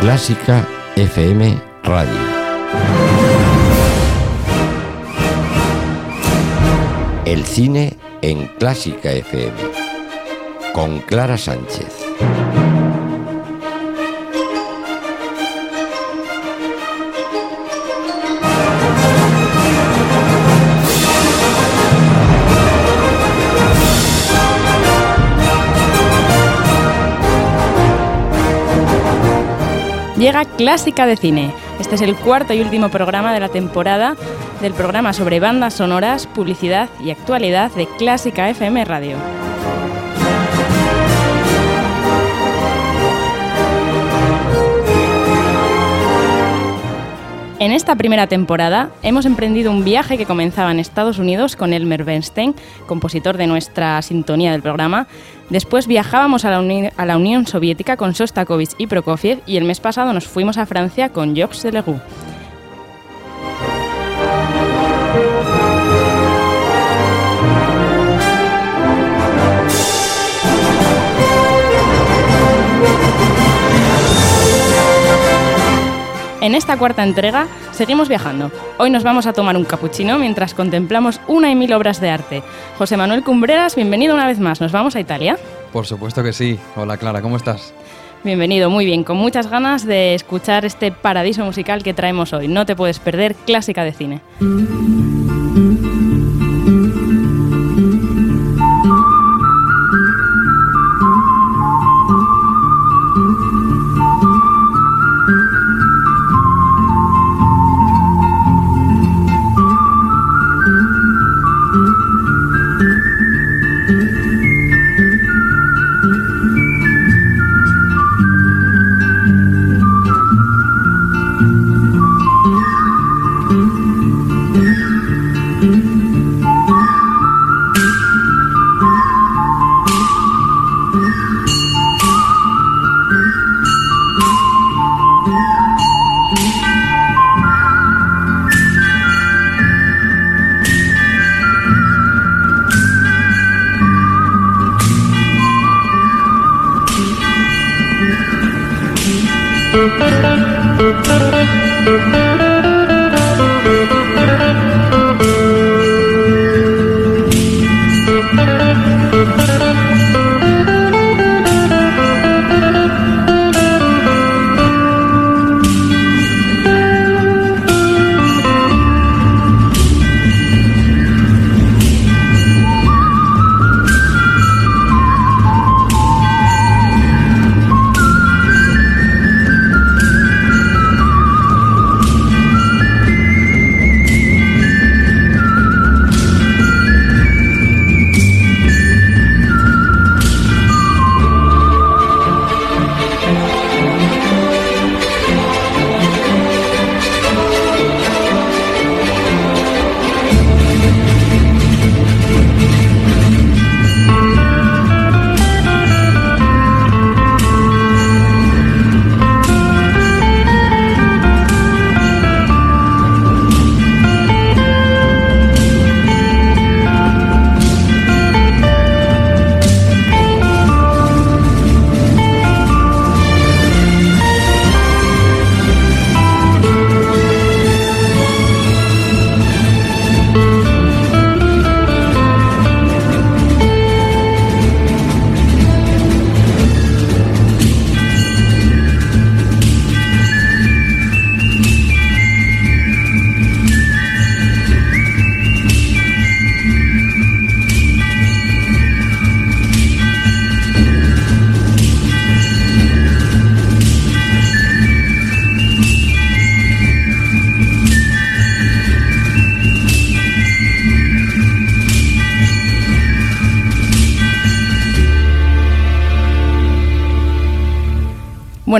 Clásica FM Radio. El cine en Clásica FM con Clara Sánchez. Clásica de Cine. Este es el cuarto y último programa de la temporada del programa sobre bandas sonoras, publicidad y actualidad de Clásica FM Radio. En esta primera temporada hemos emprendido un viaje que comenzaba en Estados Unidos con Elmer Bernstein, compositor de nuestra sintonía del programa. Después viajábamos a la, Unión Soviética con Sostakovich y Prokofiev y el mes pasado nos fuimos a Francia con Jacques Leroux. En esta cuarta entrega seguimos viajando. Hoy nos vamos a tomar un capuchino mientras contemplamos una y mil obras de arte. José Manuel Cumbreras, bienvenido una vez más. ¿Nos vamos a Italia? Por supuesto que sí. Hola Clara, ¿cómo estás? Bienvenido, muy bien, con muchas ganas de escuchar este paradiso musical que traemos hoy. No te puedes perder clásica de cine.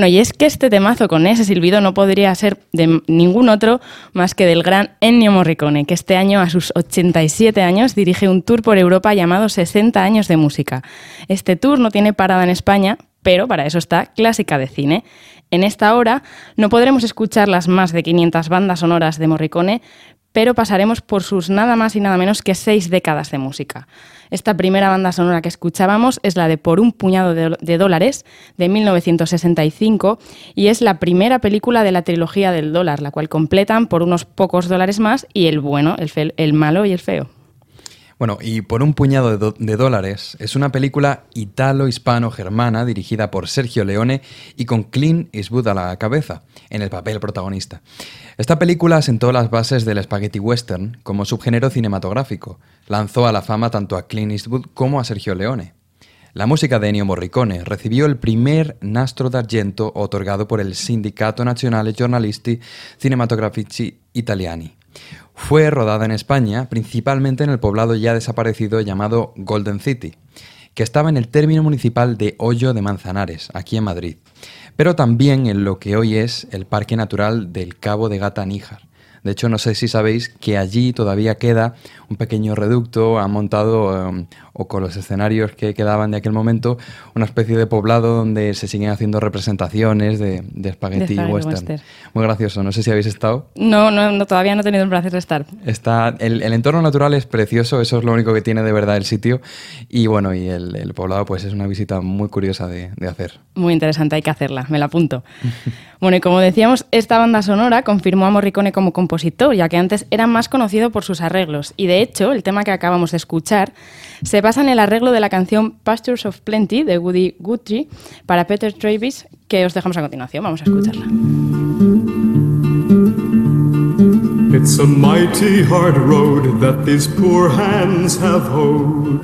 Bueno, y es que este temazo con ese silbido no podría ser de ningún otro más que del gran Ennio Morricone, que este año, a sus 87 años, dirige un tour por Europa llamado 60 años de música. Este tour no tiene parada en España, pero para eso está Clásica de Cine. En esta hora no podremos escuchar las más de 500 bandas sonoras de Morricone, pero pasaremos por sus nada más y nada menos que seis décadas de música. Esta primera banda sonora que escuchábamos es la de Por un puñado de, dólares de 1965 y es la primera película de la trilogía del dólar, la cual completan por unos pocos dólares más y el bueno, el, malo y el feo. Bueno, y por un puñado de, dólares es una película italo-hispano-germana dirigida por Sergio Leone y con Clint Eastwood a la cabeza, en el papel protagonista. Esta película sentó las bases del spaghetti western como subgénero cinematográfico. Lanzó a la fama tanto a Clint Eastwood como a Sergio Leone. La música de Ennio Morricone recibió el primer Nastro d'Argento otorgado por el Sindicato Nazionale Giornalisti Cinematografici Italiani. Fue rodada en España, principalmente en el poblado ya desaparecido llamado Golden City, que estaba en el término municipal de Hoyo de Manzanares, aquí en Madrid, pero también en lo que hoy es el Parque Natural del Cabo de Gata Níjar. De hecho, no sé si sabéis que allí todavía queda un pequeño reducto, han montado, em, o con los escenarios que quedaban de aquel momento, una especie de poblado donde se siguen haciendo representaciones de, de spaghetti western. Muy gracioso, no sé si habéis estado. No, no, todavía no he tenido el placer de estar. Está, el, entorno natural es precioso, eso es lo único que tiene de verdad el sitio. Y bueno, y el, poblado pues es una visita muy curiosa de, de hacer. Muy interesante, hay que hacerla, me la apunto. bueno, y como decíamos, esta banda sonora confirmó a Morricone como compositor, ya que antes era más conocido por sus arreglos. Y de hecho, el tema que acabamos de escuchar se basa en el arreglo de la canción Pastures of Plenty de Woody Guthrie para Peter Travis, que os dejamos a continuación. Vamos a escucharla. It's a mighty hard road that these poor hands have hoed.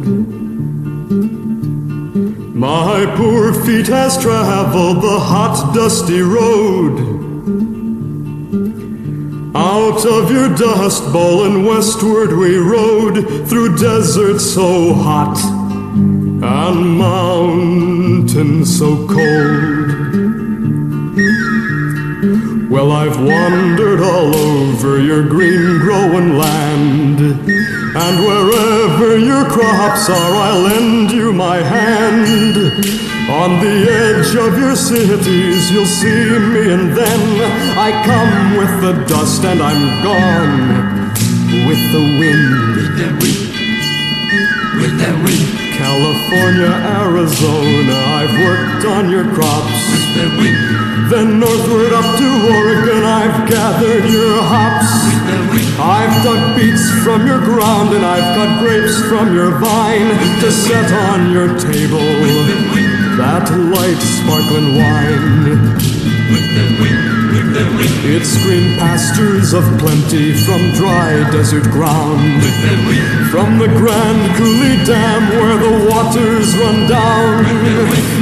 My poor feet has traveled the hot, dusty road. Out of your dust bowl and westward we rode through deserts so hot and mountains so cold. Well, I've wandered all over your green growing land, and wherever your crops are, I'll lend you my hand. On the edge of your cities, you'll see me, and then I come with the dust, and I'm gone with the wind. With the wind. With the wind. California, Arizona, I've worked on your crops. With the wind. Then northward up to Oregon, I've gathered your hops. With the wind. I've dug beets from your ground, and I've got grapes from your vine to set on your table. With the wind that light sparkling wine. It's green pastures of plenty from dry desert ground. From the Grand Coulee Dam where the waters run down.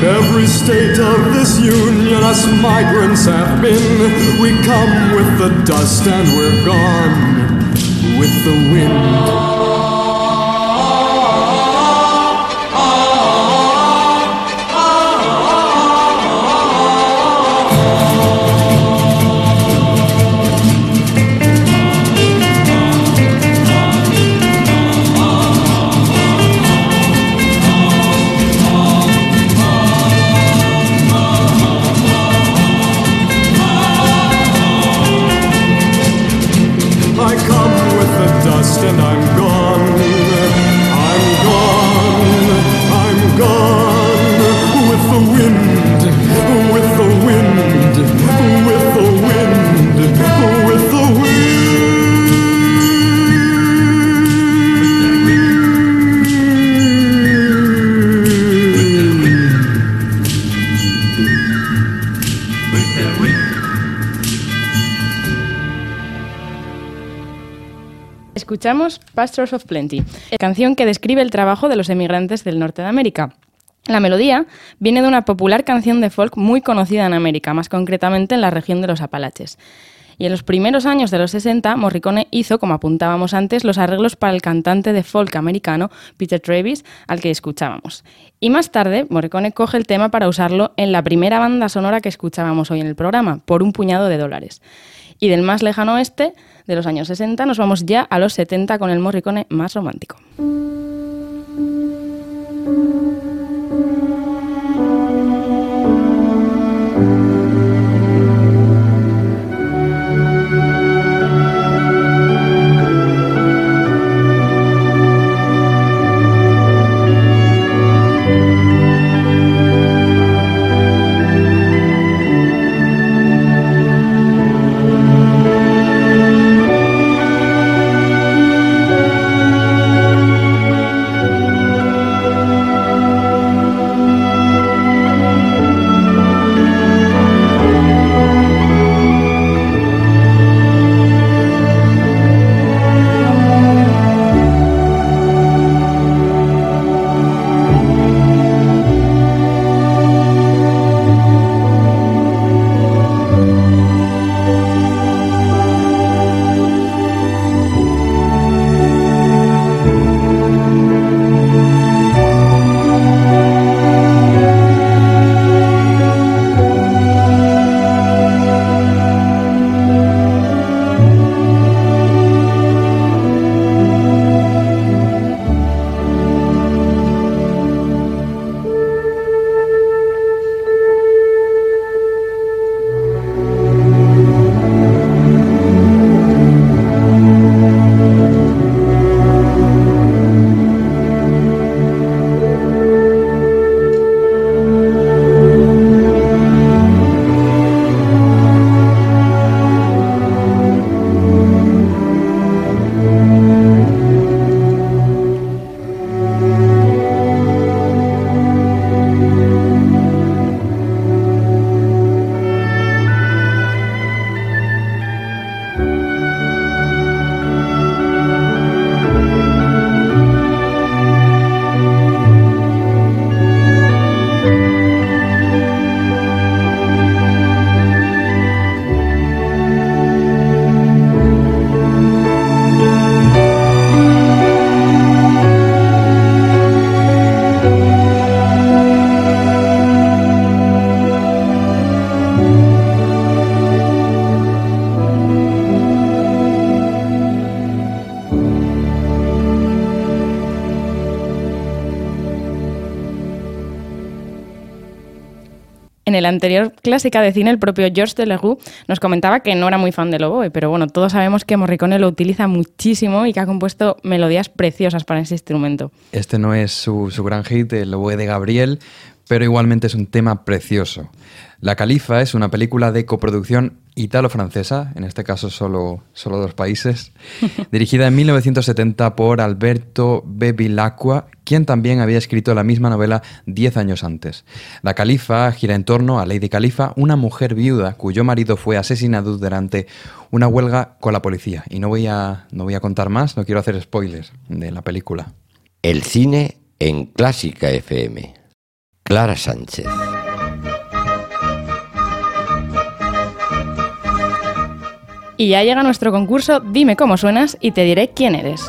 Every state of this union us migrants have been. We come with the dust and we're gone with the wind. Escuchamos Pastors of Plenty, canción que describe el trabajo de los emigrantes del norte de América. La melodía viene de una popular canción de folk muy conocida en América, más concretamente en la región de los Apalaches. Y en los primeros años de los 60, Morricone hizo, como apuntábamos antes, los arreglos para el cantante de folk americano Peter Travis, al que escuchábamos. Y más tarde, Morricone coge el tema para usarlo en la primera banda sonora que escuchábamos hoy en el programa, por un puñado de dólares. Y del más lejano oeste, de los años 60, nos vamos ya a los 70 con el Morricone más romántico. En el anterior clásica de cine, el propio Georges Delerue nos comentaba que no era muy fan del oboe, pero bueno, todos sabemos que Morricone lo utiliza muchísimo y que ha compuesto melodías preciosas para ese instrumento. Este no es su, su gran hit, el oboe de Gabriel, pero igualmente es un tema precioso. La Califa es una película de coproducción italo-francesa, en este caso solo, solo dos países, dirigida en 1970 por Alberto Bevilacqua, quien también había escrito la misma novela diez años antes. La Califa gira en torno a Lady Califa, una mujer viuda cuyo marido fue asesinado durante una huelga con la policía. Y no voy a, no voy a contar más, no quiero hacer spoilers de la película. El cine en Clásica FM. Clara Sánchez. Y ya llega nuestro concurso Dime cómo suenas y te diré quién eres.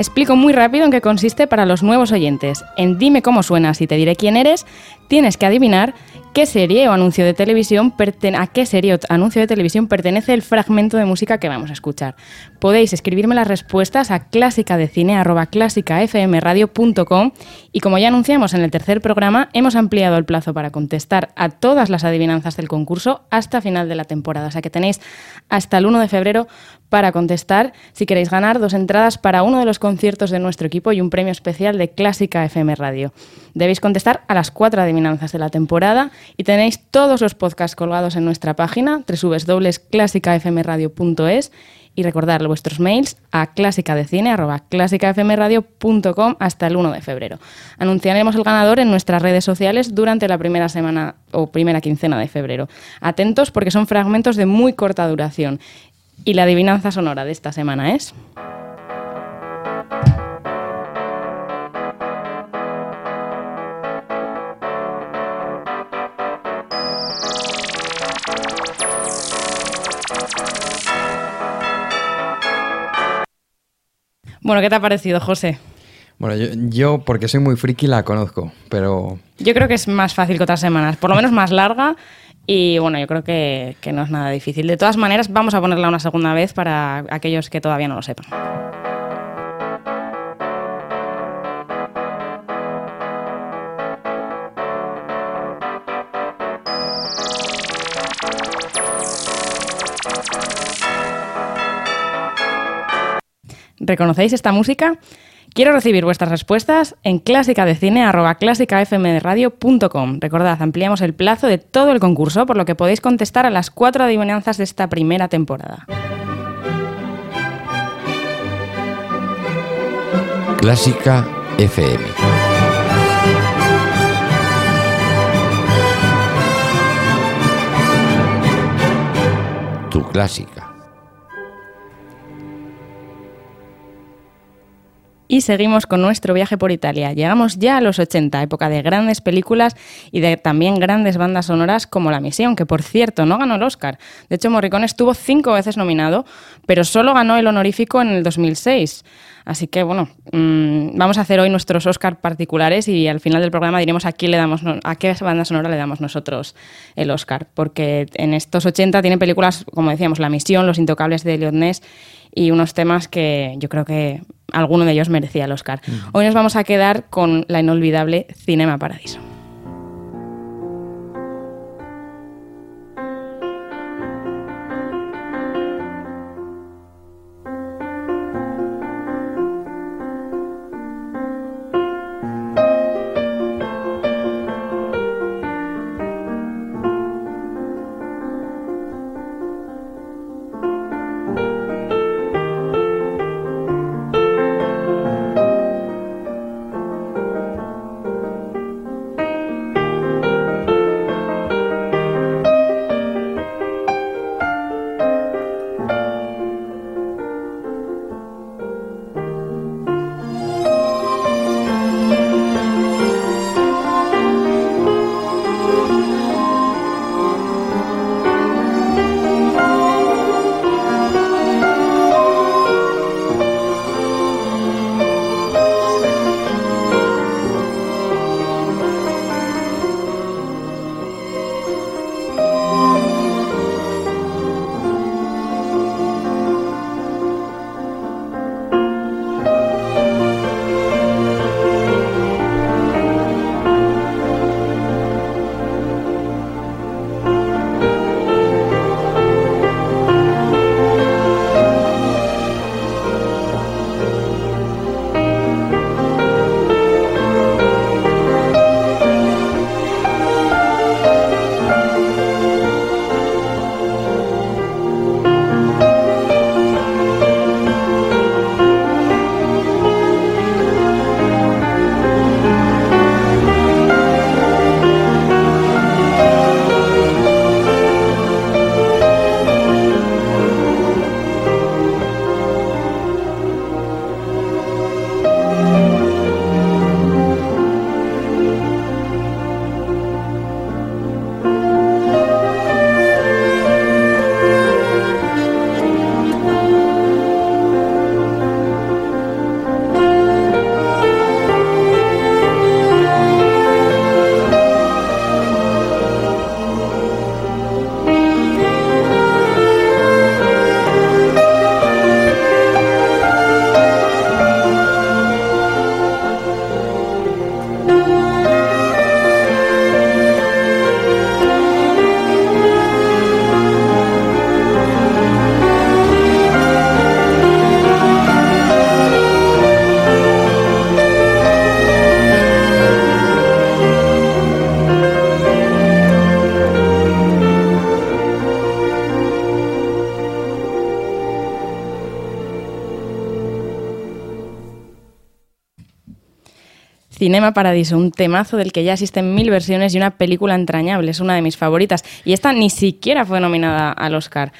Explico muy rápido en qué consiste para los nuevos oyentes. En Dime cómo suenas y te diré quién eres, tienes que adivinar qué serie o anuncio de televisión a qué serie o anuncio de televisión pertenece el fragmento de música que vamos a escuchar. Podéis escribirme las respuestas a clásicadecine@clásicafmradio.com y como ya anunciamos en el tercer programa, hemos ampliado el plazo para contestar a todas las adivinanzas del concurso hasta final de la temporada, o sea que tenéis hasta el 1 de febrero para contestar si queréis ganar dos entradas para uno de los conciertos de nuestro equipo y un premio especial de Clásica FM Radio. Debéis contestar a las cuatro adivinanzas de la temporada y tenéis todos los podcasts colgados en nuestra página www.clásicafmradio.es y recordar vuestros mails a clásicadecine.com hasta el 1 de febrero. Anunciaremos el ganador en nuestras redes sociales durante la primera semana o primera quincena de febrero. Atentos porque son fragmentos de muy corta duración. Y la adivinanza sonora de esta semana es... Bueno, ¿qué te ha parecido, José? Bueno, yo, porque soy muy friki la conozco, pero... Yo creo que es más fácil que otras semanas, por lo menos más larga y bueno, yo creo que, que no es nada difícil. De todas maneras, vamos a ponerla una segunda vez para aquellos que todavía no lo sepan. ¿Reconocéis esta música? Quiero recibir vuestras respuestas en clásicadecine.com. Recordad, ampliamos el plazo de todo el concurso, por lo que podéis contestar a las cuatro adivinanzas de esta primera temporada. Clásica FM. Tu clásica. Y seguimos con nuestro viaje por Italia. Llegamos ya a los 80, época de grandes películas y de también grandes bandas sonoras como La Misión, que por cierto no ganó el Oscar. De hecho, Morricone estuvo cinco veces nominado, pero solo ganó el honorífico en el 2006. Así que bueno, mm, vamos a hacer hoy nuestros Oscar particulares y al final del programa diremos a quién le damos a qué banda sonora le damos nosotros el Oscar, porque en estos 80 tiene películas como decíamos La Misión, Los Intocables de Ness y unos temas que yo creo que alguno de ellos merecía el Oscar. Hoy nos vamos a quedar con la inolvidable Cinema Paradiso. Cinema Paradiso, un temazo del que ya existen mil versiones y una película entrañable, es una de mis favoritas. Y esta ni siquiera fue nominada al Oscar.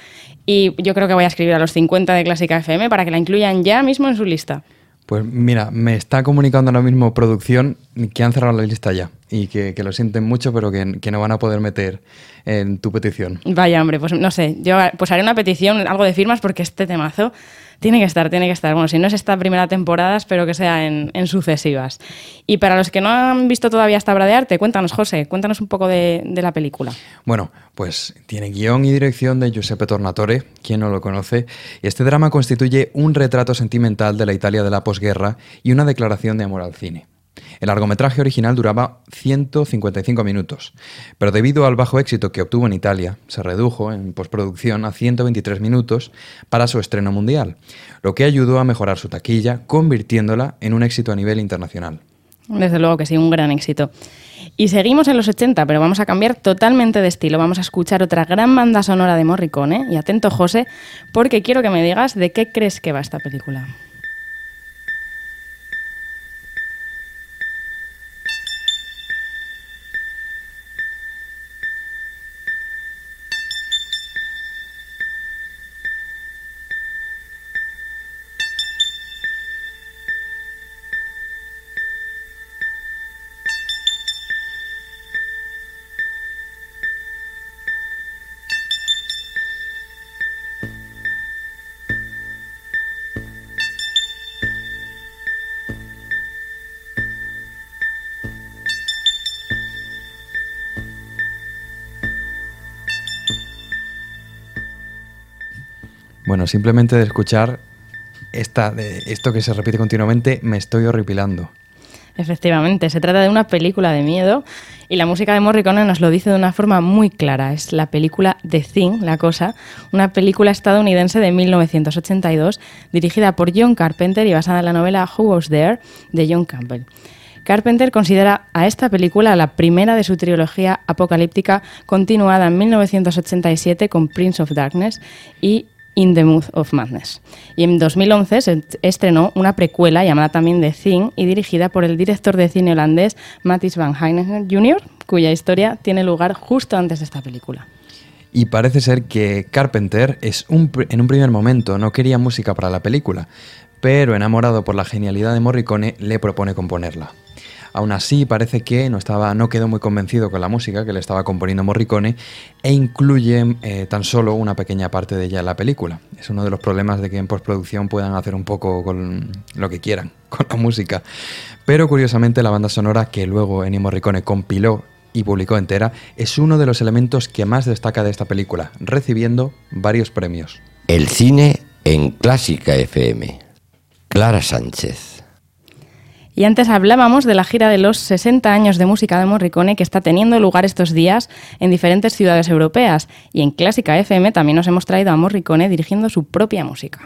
Y yo creo que voy a escribir a los 50 de Clásica FM para que la incluyan ya mismo en su lista. Pues mira, me está comunicando ahora mismo producción que han cerrado la lista ya y que, lo sienten mucho, pero que, que, no van a poder meter en tu petición. Vaya, hombre, pues no sé, yo pues haré una petición, algo de firmas, porque este temazo tiene que estar, tiene que estar. Bueno, si no es esta primera temporada, espero que sea en, sucesivas. Y para los que no han visto todavía esta obra de arte, cuéntanos, José, cuéntanos un poco de, la película. Bueno, pues tiene guion y dirección de Giuseppe Tornatore, quien no lo conoce, este drama constituye un retrato sentimental de la Italia de la posguerra y una declaración de amor al cine. El largometraje original duraba 155 minutos, pero debido al bajo éxito que obtuvo en Italia, se redujo en postproducción a 123 minutos para su estreno mundial, lo que ayudó a mejorar su taquilla, convirtiéndola en un éxito a nivel internacional. Desde luego que sí, un gran éxito. Y seguimos en los 80, pero vamos a cambiar totalmente de estilo. Vamos a escuchar otra gran banda sonora de Morricone. Y atento, José, porque quiero que me digas de qué crees que va esta película. Bueno, simplemente de escuchar esta, de esto que se repite continuamente, me estoy horripilando. Efectivamente, se trata de una película de miedo y la música de Morricone nos lo dice de una forma muy clara. Es la película The Thing, La Cosa, una película estadounidense de 1982 dirigida por John Carpenter y basada en la novela Who Was There de John Campbell. Carpenter considera a esta película la primera de su trilogía apocalíptica continuada en 1987 con Prince of Darkness y In the Mood of Madness. Y en 2011 se estrenó una precuela llamada también The Thing y dirigida por el director de cine holandés Matthijs van Heineken Jr., cuya historia tiene lugar justo antes de esta película. Y parece ser que Carpenter es en un primer momento no quería música para la película, pero enamorado por la genialidad de Morricone le propone componerla. Aún así, parece que no, estaba, no quedó muy convencido con la música que le estaba componiendo Morricone e incluye eh, tan solo una pequeña parte de ella en la película. Es uno de los problemas de que en postproducción puedan hacer un poco con lo que quieran con la música. Pero curiosamente la banda sonora que luego Ennio Morricone compiló y publicó entera es uno de los elementos que más destaca de esta película, recibiendo varios premios. El cine en Clásica FM. Clara Sánchez. Y antes hablábamos de la gira de los 60 años de música de Morricone que está teniendo lugar estos días en diferentes ciudades europeas. Y en Clásica FM también nos hemos traído a Morricone dirigiendo su propia música.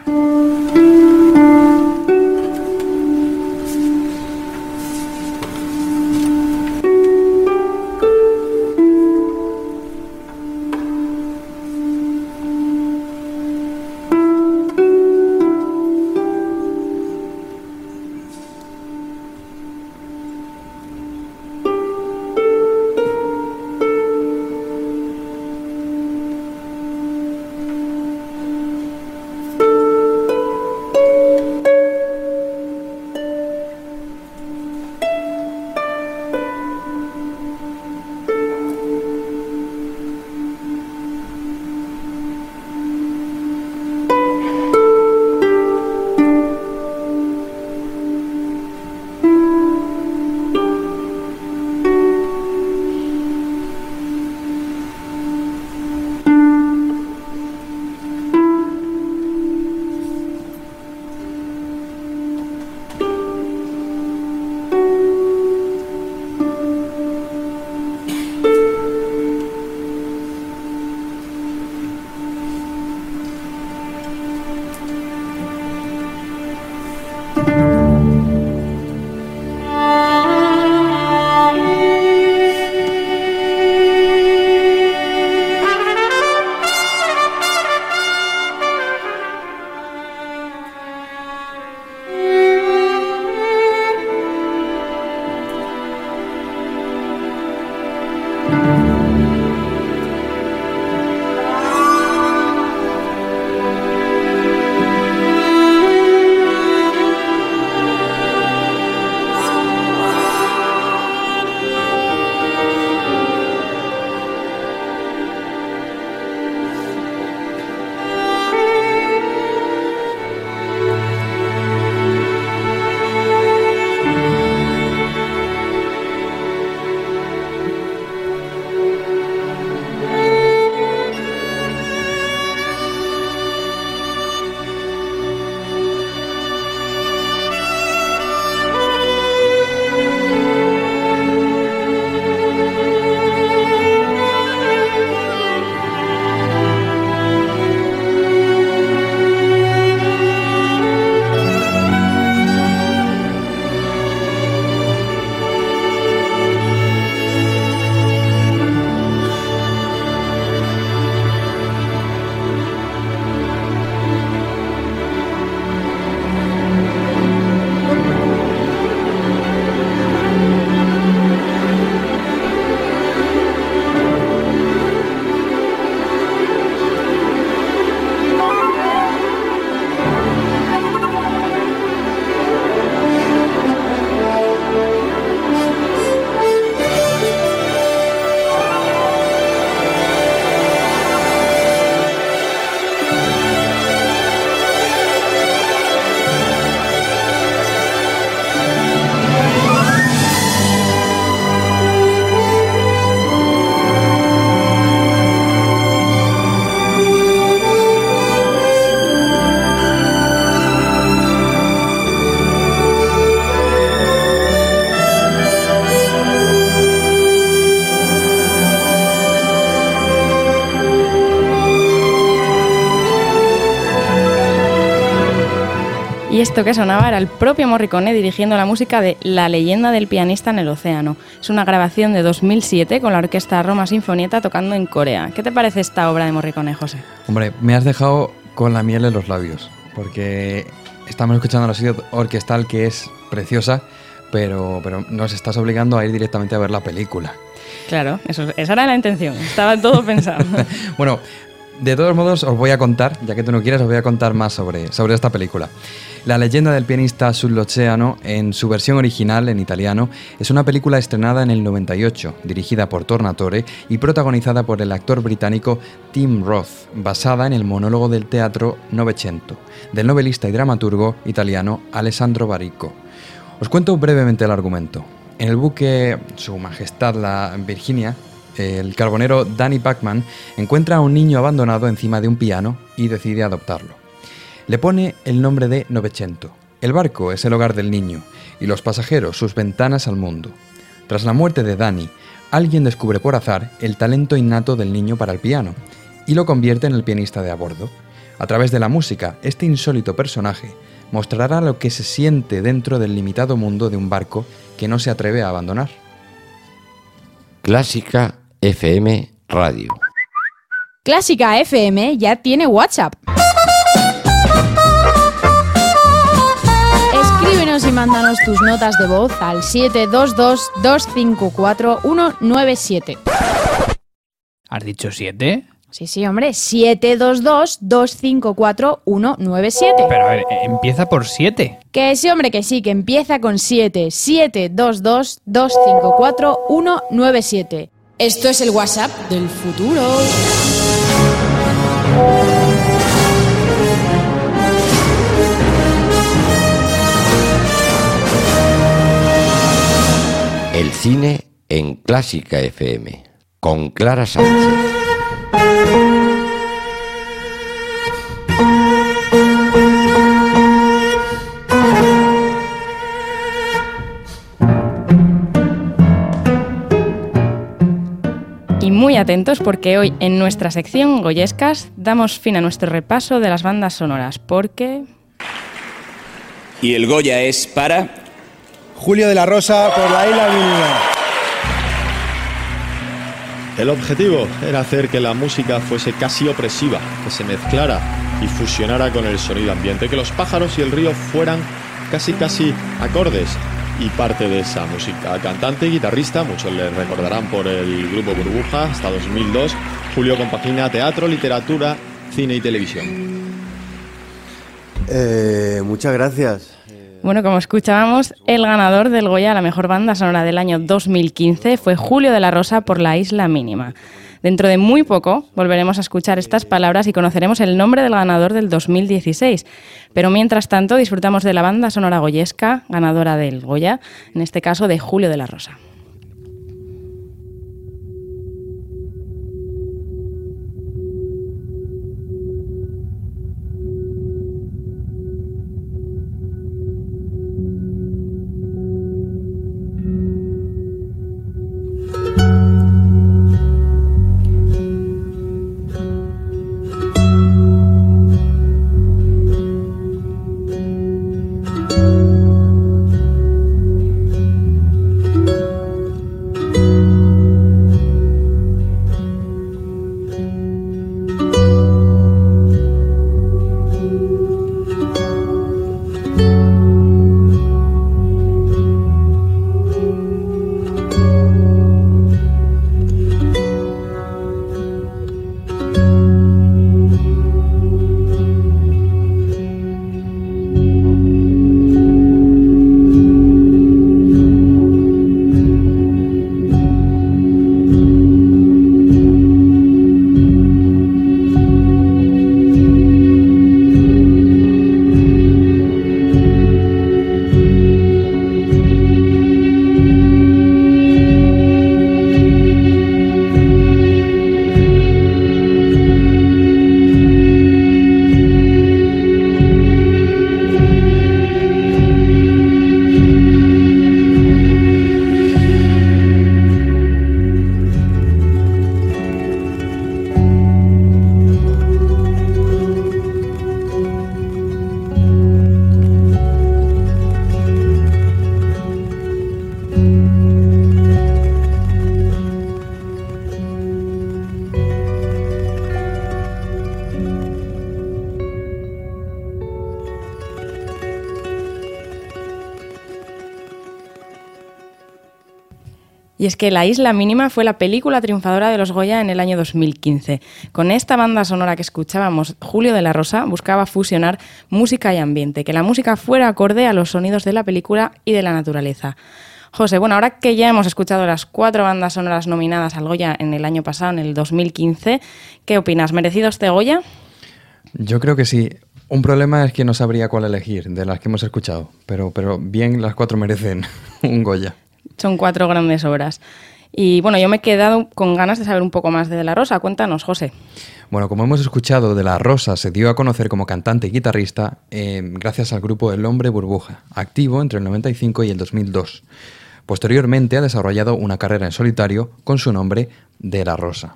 Esto que sonaba era el propio Morricone dirigiendo la música de La leyenda del pianista en el océano. Es una grabación de 2007 con la orquesta Roma Sinfonieta tocando en Corea. ¿Qué te parece esta obra de Morricone, José? Hombre, me has dejado con la miel en los labios, porque estamos escuchando la suite orquestal que es preciosa, pero, pero nos estás obligando a ir directamente a ver la película. Claro, eso, esa era la intención, estaba todo pensado. bueno, de todos modos os voy a contar, ya que tú no quieres, os voy a contar más sobre, sobre esta película. La leyenda del pianista sull'Oceano, en su versión original en italiano, es una película estrenada en el 98, dirigida por Tornatore y protagonizada por el actor británico Tim Roth, basada en el monólogo del teatro Novecento, del novelista y dramaturgo italiano Alessandro Baricco. Os cuento brevemente el argumento. En el buque Su Majestad la Virginia, el carbonero Danny Pacman encuentra a un niño abandonado encima de un piano y decide adoptarlo. Le pone el nombre de Novecento. El barco es el hogar del niño y los pasajeros sus ventanas al mundo. Tras la muerte de Danny, alguien descubre por azar el talento innato del niño para el piano y lo convierte en el pianista de a bordo. A través de la música, este insólito personaje mostrará lo que se siente dentro del limitado mundo de un barco que no se atreve a abandonar. Clásica FM Radio. Clásica FM ya tiene WhatsApp. Escríbenos y mándanos tus notas de voz al 722-254-197. ¿Has dicho 7? Sí, sí, hombre, 722-254-197. Pero a ver, eh, empieza por 7. Que sí, hombre, que sí, que empieza con 7. 722-254-197. Esto es el WhatsApp del futuro. El cine en Clásica FM con Clara Sánchez. Muy atentos porque hoy en nuestra sección Goyescas damos fin a nuestro repaso de las bandas sonoras porque... Y el Goya es para... Julio de la Rosa por la isla mínima. El objetivo era hacer que la música fuese casi opresiva, que se mezclara y fusionara con el sonido ambiente, que los pájaros y el río fueran casi casi acordes y parte de esa música. Cantante y guitarrista, muchos le recordarán por el grupo Burbuja hasta 2002. Julio compagina teatro, literatura, cine y televisión. Eh, muchas gracias. Bueno, como escuchábamos, el ganador del Goya a la mejor banda sonora del año 2015 fue Julio de la Rosa por La Isla Mínima. Dentro de muy poco volveremos a escuchar estas palabras y conoceremos el nombre del ganador del 2016. Pero mientras tanto disfrutamos de la banda sonora goyesca, ganadora del Goya, en este caso de Julio de la Rosa. Es que La Isla Mínima fue la película triunfadora de los Goya en el año 2015. Con esta banda sonora que escuchábamos, Julio de la Rosa buscaba fusionar música y ambiente, que la música fuera acorde a los sonidos de la película y de la naturaleza. José, bueno, ahora que ya hemos escuchado las cuatro bandas sonoras nominadas al Goya en el año pasado, en el 2015, ¿qué opinas? ¿Merecido este Goya? Yo creo que sí. Un problema es que no sabría cuál elegir de las que hemos escuchado, pero, pero bien las cuatro merecen un Goya. Son cuatro grandes obras. Y bueno, yo me he quedado con ganas de saber un poco más de De La Rosa. Cuéntanos, José. Bueno, como hemos escuchado, De La Rosa se dio a conocer como cantante y guitarrista eh, gracias al grupo El Hombre Burbuja, activo entre el 95 y el 2002. Posteriormente ha desarrollado una carrera en solitario con su nombre De La Rosa.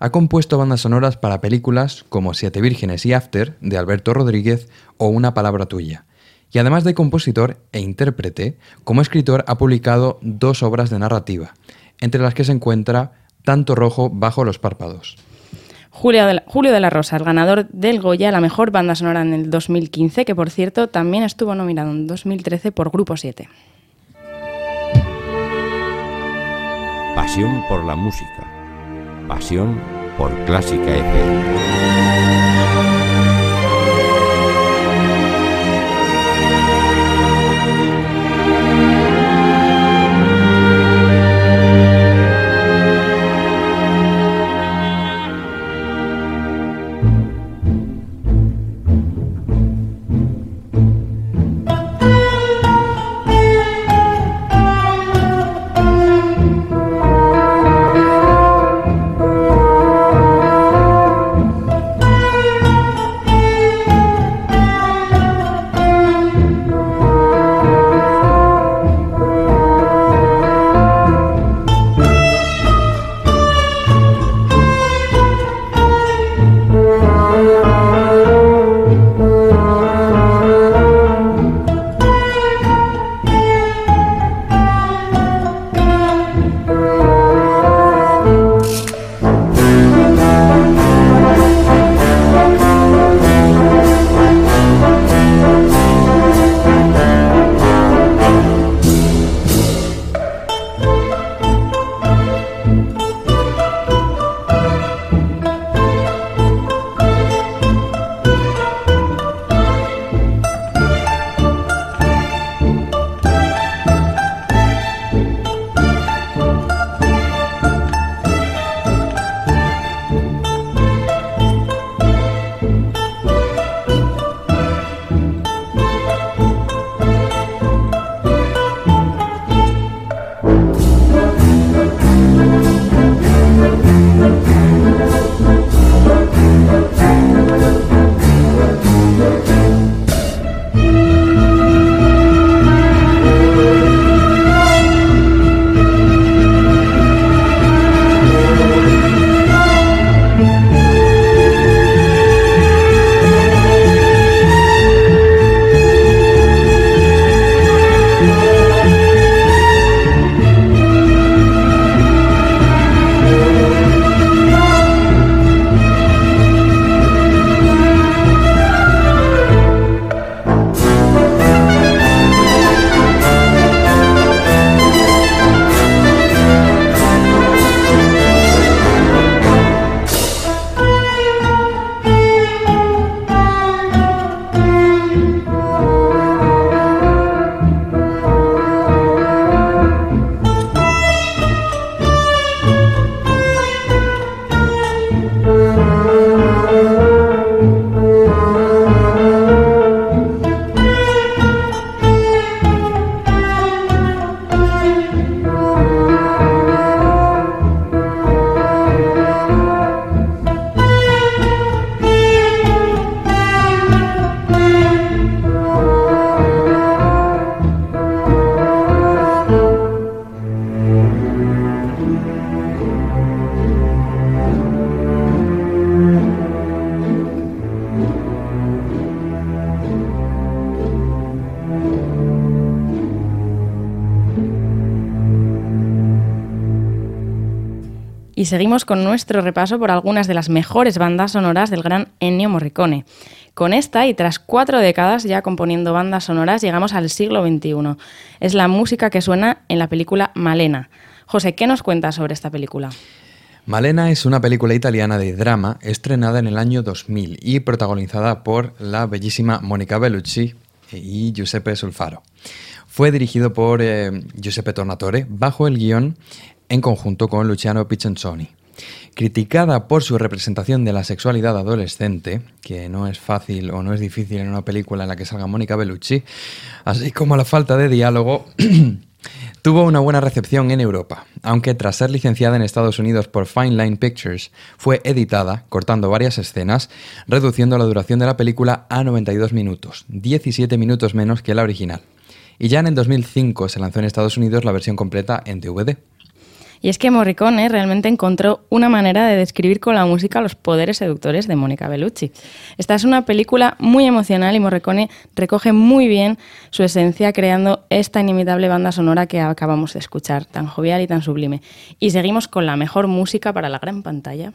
Ha compuesto bandas sonoras para películas como Siete Vírgenes y After, de Alberto Rodríguez, o Una Palabra Tuya. Y además de compositor e intérprete, como escritor ha publicado dos obras de narrativa, entre las que se encuentra Tanto Rojo bajo los párpados. Julio de, la, Julio de la Rosa, el ganador del Goya, la mejor banda sonora en el 2015, que por cierto también estuvo nominado en 2013 por Grupo 7. Pasión por la música. Pasión por Clásica FM. Seguimos con nuestro repaso por algunas de las mejores bandas sonoras del gran Ennio Morricone. Con esta y tras cuatro décadas ya componiendo bandas sonoras llegamos al siglo XXI. Es la música que suena en la película Malena. José, ¿qué nos cuentas sobre esta película? Malena es una película italiana de drama estrenada en el año 2000 y protagonizada por la bellísima Mónica Bellucci y Giuseppe Sulfaro. Fue dirigido por eh, Giuseppe Tornatore bajo el guion en conjunto con Luciano Piccenzoni. Criticada por su representación de la sexualidad adolescente, que no es fácil o no es difícil en una película en la que salga Mónica Bellucci, así como la falta de diálogo, Tuvo una buena recepción en Europa, aunque tras ser licenciada en Estados Unidos por Fine Line Pictures, fue editada, cortando varias escenas, reduciendo la duración de la película a 92 minutos, 17 minutos menos que la original. Y ya en el 2005 se lanzó en Estados Unidos la versión completa en DVD. Y es que Morricone realmente encontró una manera de describir con la música los poderes seductores de Mónica Bellucci. Esta es una película muy emocional y Morricone recoge muy bien su esencia creando esta inimitable banda sonora que acabamos de escuchar, tan jovial y tan sublime. Y seguimos con la mejor música para la gran pantalla.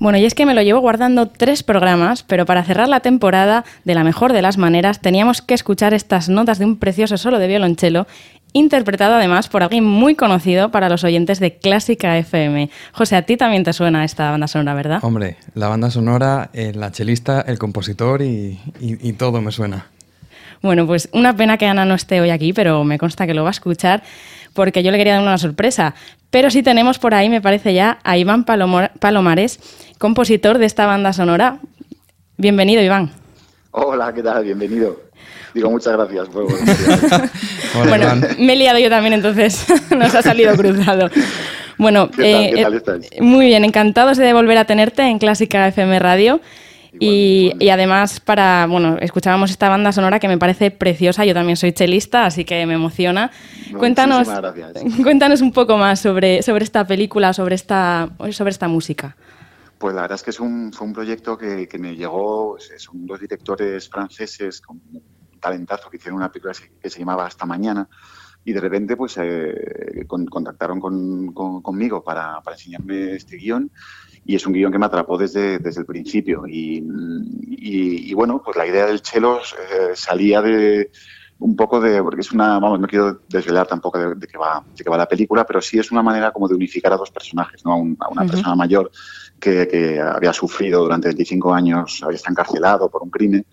Bueno, y es que me lo llevo guardando tres programas, pero para cerrar la temporada de la mejor de las maneras teníamos que escuchar estas notas de un precioso solo de violonchelo, interpretado además por alguien muy conocido para los oyentes de Clásica FM. José, a ti también te suena esta banda sonora, ¿verdad? Hombre, la banda sonora, eh, la chelista, el compositor y, y todo me suena. Bueno, pues una pena que Ana no esté hoy aquí, pero me consta que lo va a escuchar porque yo le quería dar una sorpresa. Pero sí tenemos por ahí, me parece ya, a Iván Palomares, compositor de esta banda sonora. Bienvenido, Iván. Hola, ¿qué tal? Bienvenido. Digo, muchas gracias. Por bueno, me he liado yo también, entonces nos ha salido cruzado. Bueno, ¿Qué tal, eh, muy bien, encantados de volver a tenerte en Clásica FM Radio. Y, y, además para, bueno, escuchábamos esta banda sonora que me parece preciosa, yo también soy chelista, así que me emociona. Cuéntanos, cuéntanos un poco más sobre, sobre esta película, sobre esta, sobre esta música. Pues la verdad es que es un, fue un proyecto que, que me llegó, son dos directores franceses con un talentazo que hicieron una película que se llamaba Hasta Mañana y de repente pues eh, contactaron con, conmigo para, para enseñarme este guion y es un guion que me atrapó desde, desde el principio. Y, y, bueno, pues la idea del chelo eh, salía de un poco de, porque es una, vamos, no quiero desvelar tampoco de, de, qué va, de qué va la película, pero sí es una manera como de unificar a dos personajes, ¿no? A, una persona mayor que, que, había sufrido durante 25 años, había estado encarcelado por un crimen,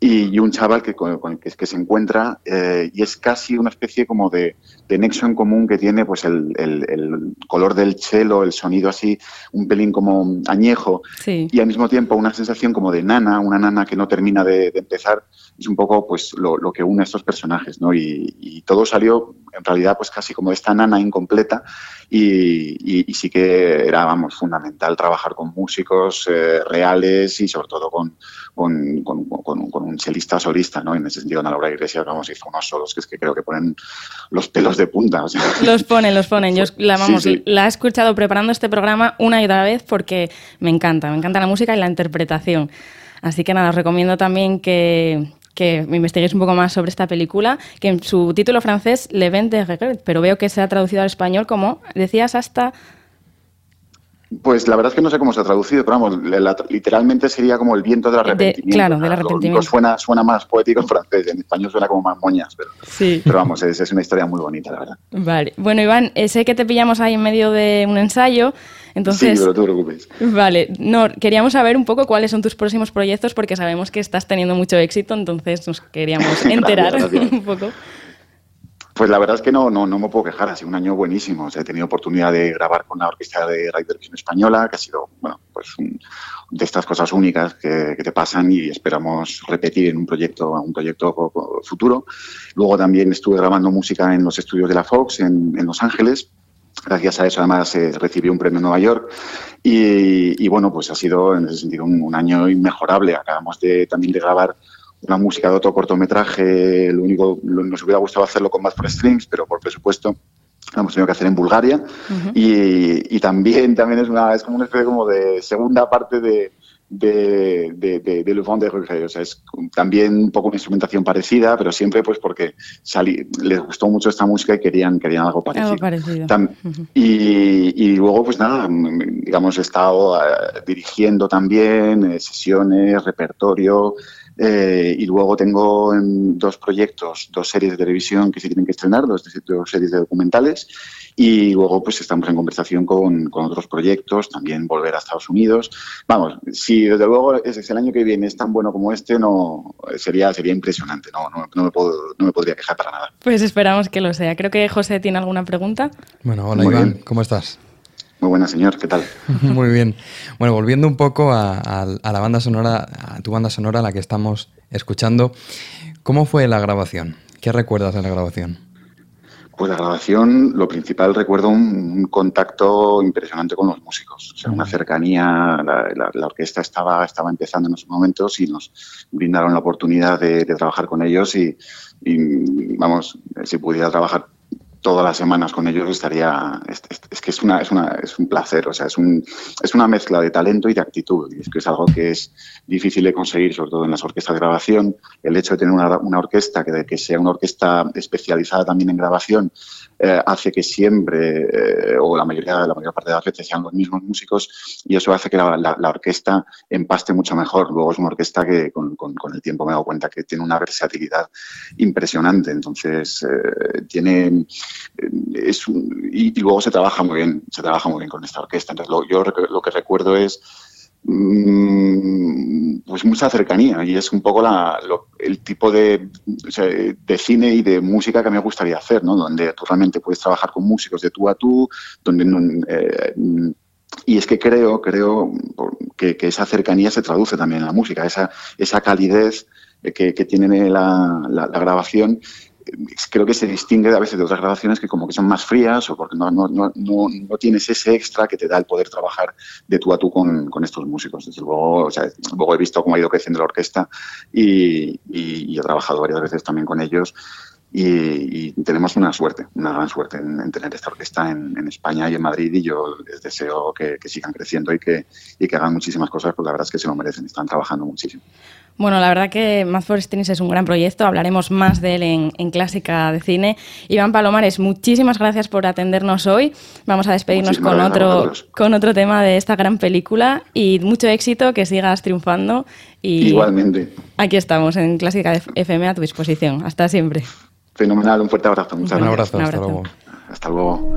y, un chaval que, con, que, que, se encuentra eh, y es casi una especie como de, de, nexo en común que tiene pues el, el, el, color del chelo, el sonido así, un pelín como añejo sí. y al mismo tiempo una sensación como de nana, una nana que no termina de, de empezar, es un poco pues lo, lo, que une a estos personajes, ¿no? Y, y, todo salió en realidad pues casi como esta nana incompleta y, y sí que era, vamos, fundamental trabajar con músicos eh, reales y sobre todo con, con, con, con, con un chelista solista, ¿no? En ese sentido, Ana Laura Iglesias, vamos, hizo unos solos que es que creo que ponen los pelos de punta. O sea. Los ponen, los ponen. Yo la, vamos, sí, sí. la he escuchado preparando este programa una y otra vez porque me encanta, me encanta la música y la interpretación. Así que nada, os recomiendo también que, que me investiguéis un poco más sobre esta película, que en su título francés, Le Vent de Regret, pero veo que se ha traducido al español como, decías, hasta pues la verdad es que no sé cómo se ha traducido, pero vamos, literalmente sería como el viento del arrepentimiento. claro, del arrepentimiento. suena, suena más poético en francés, en español suena como más moñas, pero, sí. pero vamos, es, es, una historia muy bonita, la verdad. Vale. Bueno, Iván, eh, sé que te pillamos ahí en medio de un ensayo, entonces... Sí, pero tú te preocupes. Vale, no, queríamos saber un poco cuáles son tus próximos proyectos, porque sabemos que estás teniendo mucho éxito, entonces nos queríamos enterar un poco. Pues la verdad es que no, no, no me puedo quejar, ha sido un año buenísimo. he tenido oportunidad de grabar con la orquesta de Radio Televisión Española, que ha sido, bueno, pues de estas cosas únicas que, te pasan y esperamos repetir en un proyecto, un proyecto futuro. Luego también estuve grabando música en los estudios de la Fox en, Los Ángeles. Gracias a eso, además, eh, recibí un premio en Nueva York. Y, bueno, pues ha sido en ese sentido un, un año inmejorable. Acabamos de, también de grabar una música de otro cortometraje, lo único, nos hubiera gustado hacerlo con más for Strings, pero por presupuesto lo hemos tenido que hacer en Bulgaria. y, también, también es, una, es como una especie como de segunda parte de, de, de, de, de de. O sea, es también un poco una instrumentación parecida, pero siempre pues porque salí, les gustó mucho esta música y querían, querían algo parecido. y, y, luego, pues nada, digamos, he estado eh, dirigiendo también eh, sesiones, repertorio, eh, y luego tengo dos proyectos, dos series de televisión que se tienen que estrenar, dos, series de documentales. Y luego pues estamos en conversación con, con, otros proyectos, también volver a Estados Unidos. Vamos, si desde luego es, el año que viene es tan bueno como este, no sería, sería impresionante. No, no, no, me puedo, no me podría quejar para nada. Pues esperamos que lo sea. Creo que José tiene alguna pregunta. Bueno, hola Iván, ¿cómo estás? Muy buena, señor. ¿Qué tal? Muy bien. Bueno, volviendo un poco a, la banda sonora, a tu banda sonora, la que estamos escuchando, ¿cómo fue la grabación? ¿Qué recuerdas de la grabación? Pues la grabación, lo principal, recuerdo un, contacto impresionante con los músicos, o sea, una cercanía, la, orquesta estaba, estaba empezando en esos momentos y nos brindaron la oportunidad de, trabajar con ellos y, y, vamos, si pudiera trabajar todas las semanas con ellos estaría es, que es una, es una es un placer o sea es un es una mezcla de talento y de actitud y es que es algo que es difícil de conseguir sobre todo en las orquestas de grabación. El hecho de tener una, una orquesta que, que sea una orquesta especializada también en grabación eh, hace que siempre, eh, o la mayoría, la mayor parte de las veces, sean los mismos músicos y eso hace que la, la, orquesta empaste mucho mejor. Luego es una orquesta que con, con, el tiempo me he dado cuenta que tiene una versatilidad impresionante. Entonces, eh, tiene. Es y, luego se trabaja muy bien, se trabaja muy bien con esta orquesta. Entonces, lo, yo lo que recuerdo es pues mucha cercanía y es un poco la, el tipo de, de, cine y de música que me gustaría hacer, ¿no? donde tú realmente puedes trabajar con músicos de tú a tú, donde eh, y es que creo, creo que, esa cercanía se traduce también en la música, esa, esa calidez que, que tiene la, la grabación creo que se distingue a veces de otras grabaciones que como que son más frías o porque no, no, no, no, tienes ese extra que te da el poder trabajar de tú a tú con, con estos músicos. Desde luego, o sea, luego he visto cómo ha ido creciendo la orquesta y, y, he trabajado varias veces también con ellos. Y, tenemos una suerte, una gran suerte en, tener esta orquesta en, en, España y en Madrid y yo les deseo que, que sigan creciendo y que, y que hagan muchísimas cosas, porque la verdad es que se lo merecen, están trabajando muchísimo. Bueno, la verdad que Math for Strings es un gran proyecto, hablaremos más de él en, Clásica de Cine. Iván Palomares, muchísimas gracias por atendernos hoy. Vamos a despedirnos con otro, con otro tema de esta gran película y mucho éxito, que sigas triunfando. Y Igualmente. Aquí estamos en Clásica FM a tu disposición. Hasta siempre. Fenomenal, un fuerte abrazo. un abrazo, hasta luego. Hasta luego.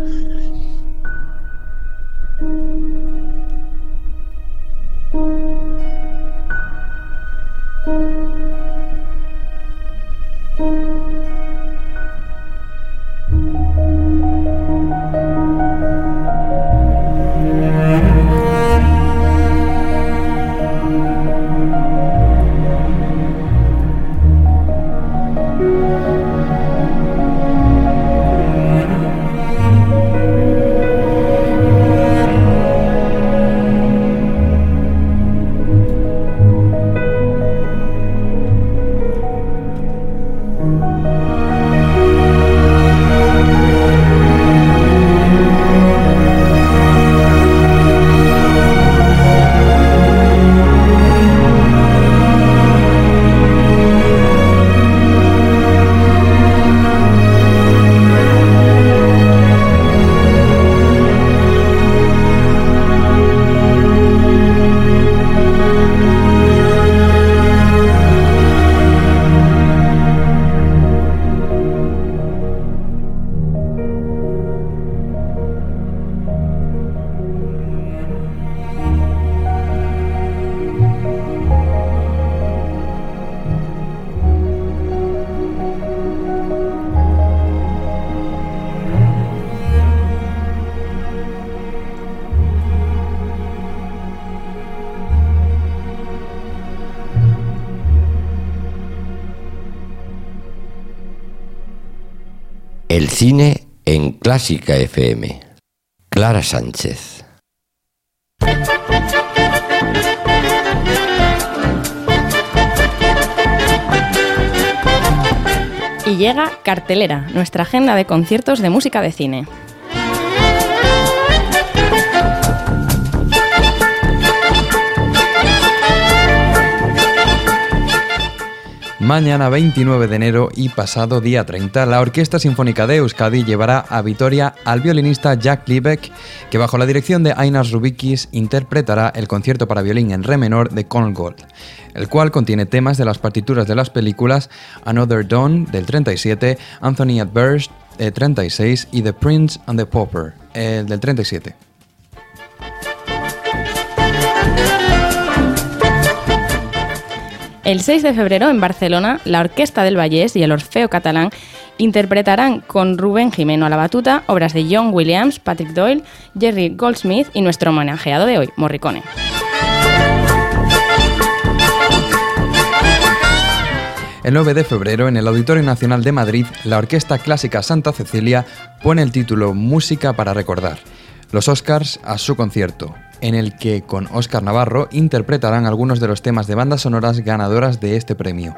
thank you. Clásica FM. Clara Sánchez. Y llega Cartelera, nuestra agenda de conciertos de música de cine. Mañana 29 de enero y pasado día 30, la Orquesta Sinfónica de Euskadi llevará a Vitoria al violinista Jack Liebeck, que bajo la dirección de Ainas Rubikis interpretará el concierto para violín en re menor de Gold, el cual contiene temas de las partituras de las películas Another Dawn del 37, Anthony at Burst del 36 y The Prince and the Pauper el del 37. El 6 de febrero en Barcelona, la Orquesta del Vallés y el Orfeo Catalán interpretarán con Rubén Jimeno a la batuta obras de John Williams, Patrick Doyle, Jerry Goldsmith y nuestro homenajeado de hoy, Morricone. El 9 de febrero, en el Auditorio Nacional de Madrid, la Orquesta Clásica Santa Cecilia pone el título Música para recordar. Los Oscars a su concierto, en el que con Oscar Navarro interpretarán algunos de los temas de bandas sonoras ganadoras de este premio.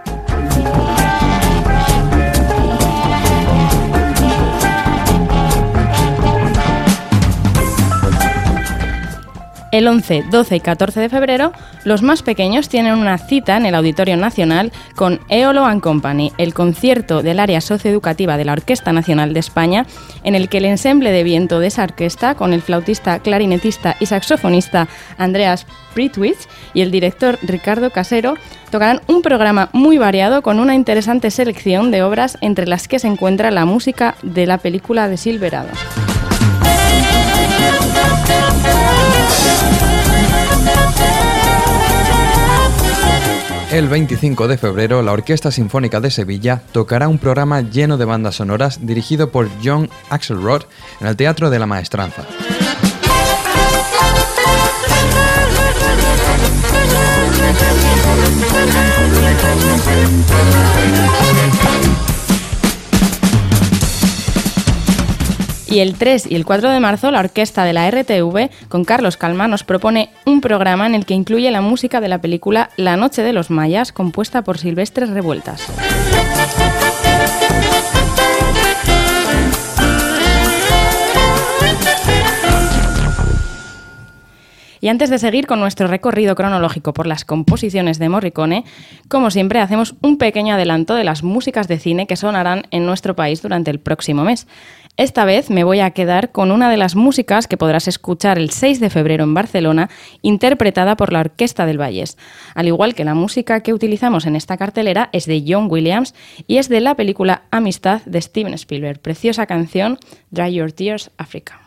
El 11, 12 y 14 de febrero, los más pequeños tienen una cita en el Auditorio Nacional con Eolo and Company, el concierto del área socioeducativa de la Orquesta Nacional de España, en el que el ensemble de viento de esa orquesta, con el flautista, clarinetista y saxofonista Andreas Pritwitz y el director Ricardo Casero, tocarán un programa muy variado con una interesante selección de obras entre las que se encuentra la música de la película de Silverado. El 25 de febrero, la Orquesta Sinfónica de Sevilla tocará un programa lleno de bandas sonoras dirigido por John Axelrod en el Teatro de la Maestranza. Y el 3 y el 4 de marzo, la orquesta de la RTV, con Carlos Calma, nos propone un programa en el que incluye la música de la película La Noche de los Mayas, compuesta por Silvestres Revueltas. Y antes de seguir con nuestro recorrido cronológico por las composiciones de Morricone, como siempre hacemos un pequeño adelanto de las músicas de cine que sonarán en nuestro país durante el próximo mes. Esta vez me voy a quedar con una de las músicas que podrás escuchar el 6 de febrero en Barcelona, interpretada por la Orquesta del Valles. Al igual que la música que utilizamos en esta cartelera es de John Williams y es de la película Amistad de Steven Spielberg. Preciosa canción, Dry Your Tears, Africa.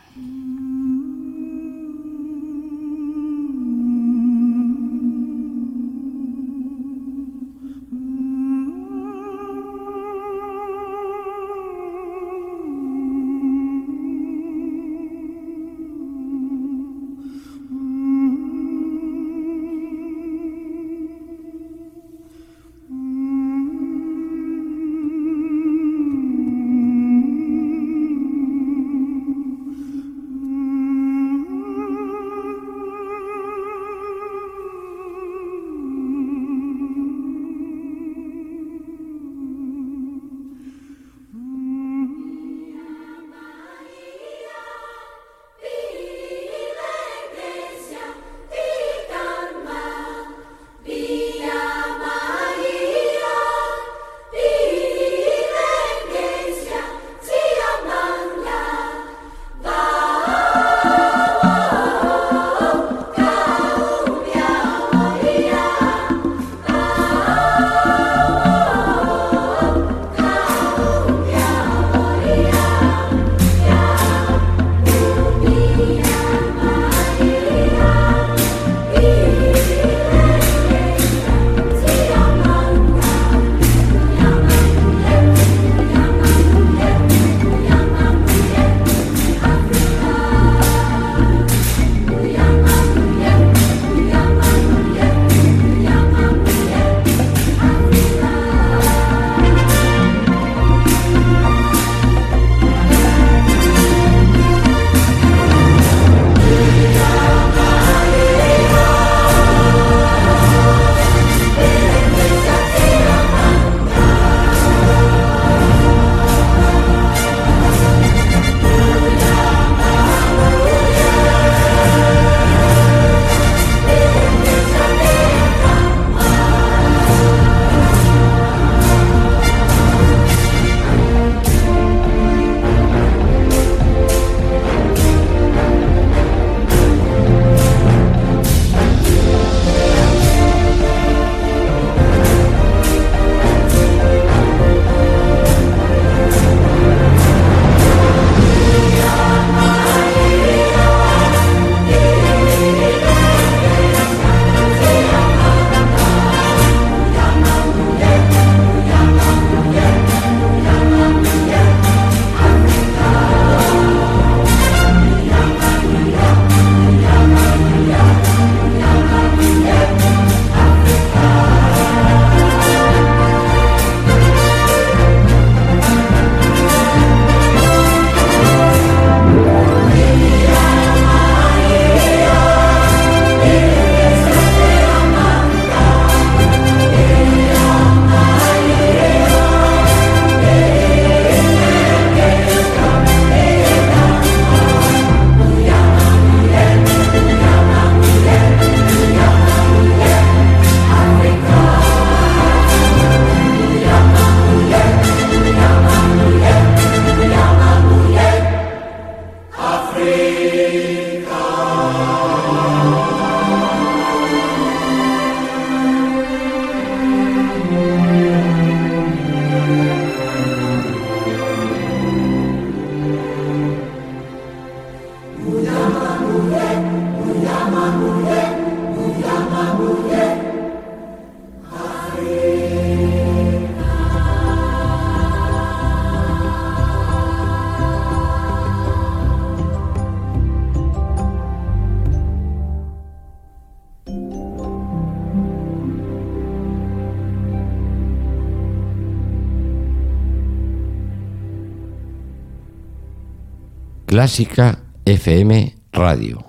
Clásica FM Radio.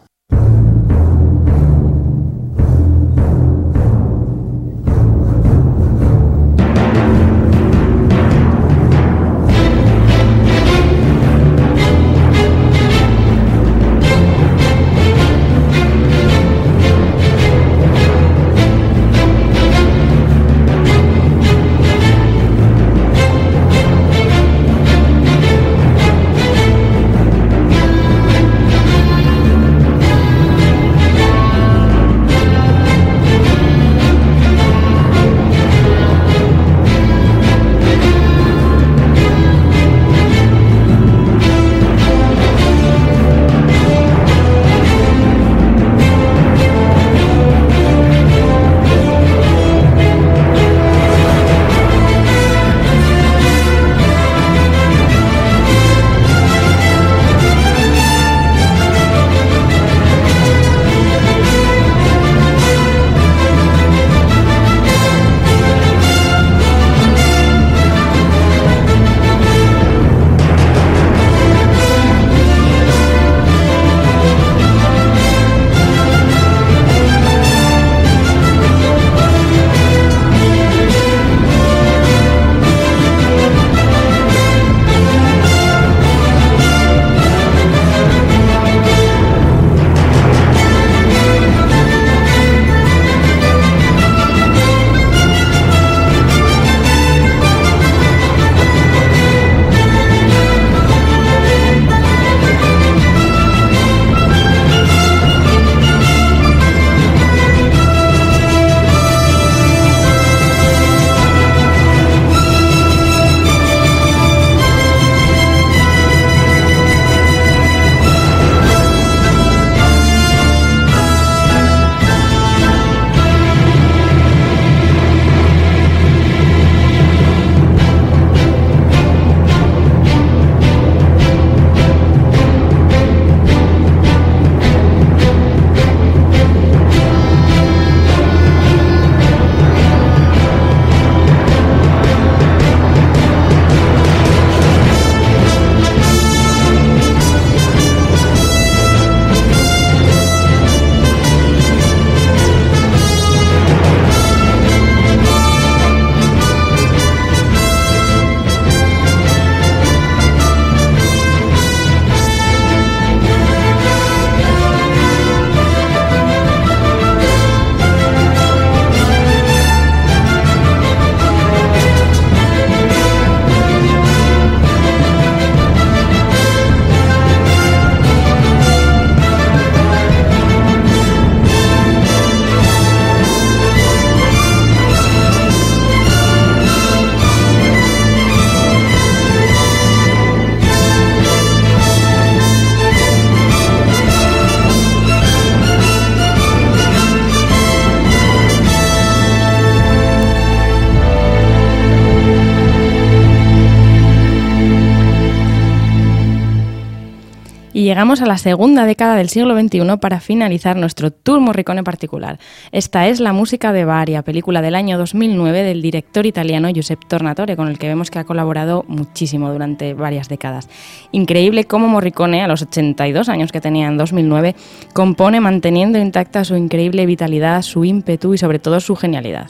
Llegamos a la segunda década del siglo XXI para finalizar nuestro tour Morricone particular. Esta es la música de Varia, película del año 2009 del director italiano Giuseppe Tornatore, con el que vemos que ha colaborado muchísimo durante varias décadas. Increíble cómo Morricone, a los 82 años que tenía en 2009, compone manteniendo intacta su increíble vitalidad, su ímpetu y sobre todo su genialidad.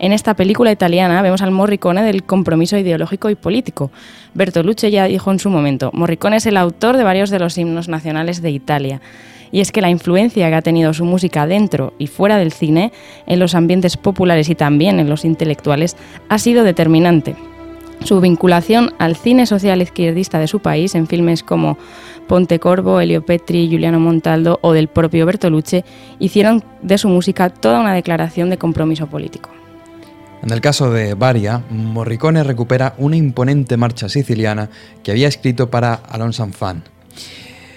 En esta película italiana vemos al Morricone del compromiso ideológico y político. Bertolucci ya dijo en su momento, Morricone es el autor de varios de los himnos nacionales de Italia. Y es que la influencia que ha tenido su música dentro y fuera del cine, en los ambientes populares y también en los intelectuales, ha sido determinante. Su vinculación al cine social izquierdista de su país en filmes como Pontecorvo, Elio Petri, Giuliano Montaldo o del propio Bertolucci hicieron de su música toda una declaración de compromiso político. En el caso de Varia, Morricone recupera una imponente marcha siciliana que había escrito para Alonso Fan,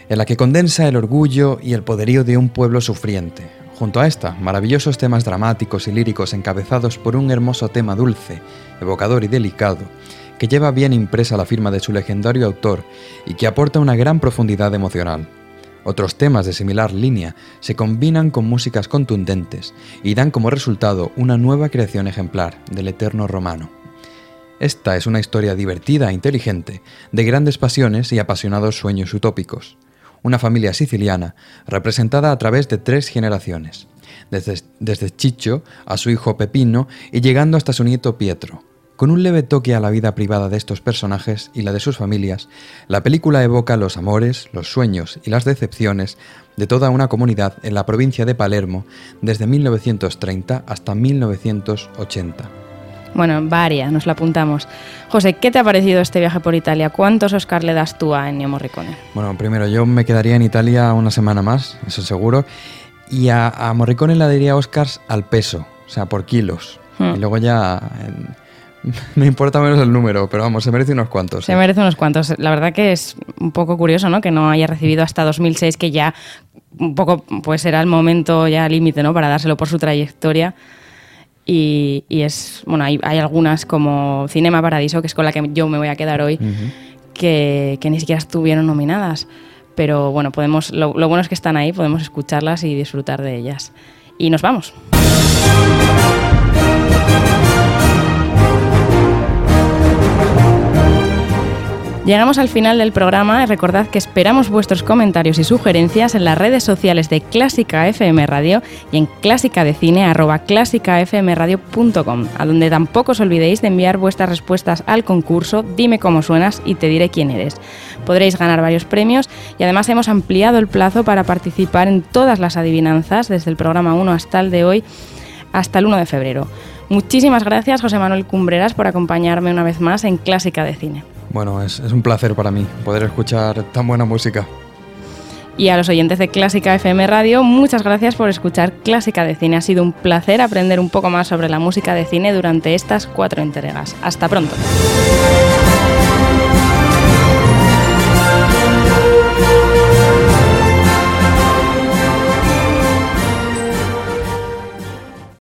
en la que condensa el orgullo y el poderío de un pueblo sufriente. Junto a esta, maravillosos temas dramáticos y líricos encabezados por un hermoso tema dulce, evocador y delicado, que lleva bien impresa la firma de su legendario autor y que aporta una gran profundidad emocional. Otros temas de similar línea se combinan con músicas contundentes y dan como resultado una nueva creación ejemplar del eterno romano. Esta es una historia divertida e inteligente, de grandes pasiones y apasionados sueños utópicos. Una familia siciliana representada a través de tres generaciones, desde, desde Chicho a su hijo Pepino y llegando hasta su nieto Pietro. Con un leve toque a la vida privada de estos personajes y la de sus familias, la película evoca los amores, los sueños y las decepciones de toda una comunidad en la provincia de Palermo desde 1930 hasta 1980. Bueno, varias, nos la apuntamos. José, ¿qué te ha parecido este viaje por Italia? ¿Cuántos Oscar le das tú a Ennio Morricone? Bueno, primero yo me quedaría en Italia una semana más, eso seguro, y a, a Morricone le daría Oscars al peso, o sea, por kilos. Hmm. Y luego ya... en- me importa menos el número, pero vamos, se merece unos cuantos. Se sí. merece unos cuantos. La verdad que es un poco curioso, ¿no? Que no haya recibido hasta 2006, que ya un poco pues era el momento ya límite, ¿no? Para dárselo por su trayectoria. Y, y es, bueno, hay, hay algunas como Cinema Paradiso, que es con la que yo me voy a quedar hoy, que, que ni siquiera estuvieron nominadas. Pero bueno, podemos, lo, lo bueno es que están ahí, podemos escucharlas y disfrutar de ellas. Y nos vamos. Llegamos al final del programa y recordad que esperamos vuestros comentarios y sugerencias en las redes sociales de Clásica FM Radio y en clásicadecine arroba clásicafmradio.com, a donde tampoco os olvidéis de enviar vuestras respuestas al concurso Dime cómo suenas y te diré quién eres. Podréis ganar varios premios y además hemos ampliado el plazo para participar en todas las adivinanzas, desde el programa 1 hasta el de hoy, hasta el 1 de febrero. Muchísimas gracias José Manuel Cumbreras por acompañarme una vez más en Clásica de Cine. Bueno, es, un placer para mí poder escuchar tan buena música. Y a los oyentes de Clásica FM Radio, muchas gracias por escuchar Clásica de Cine. Ha sido un placer aprender un poco más sobre la música de cine durante estas cuatro entregas. Hasta pronto.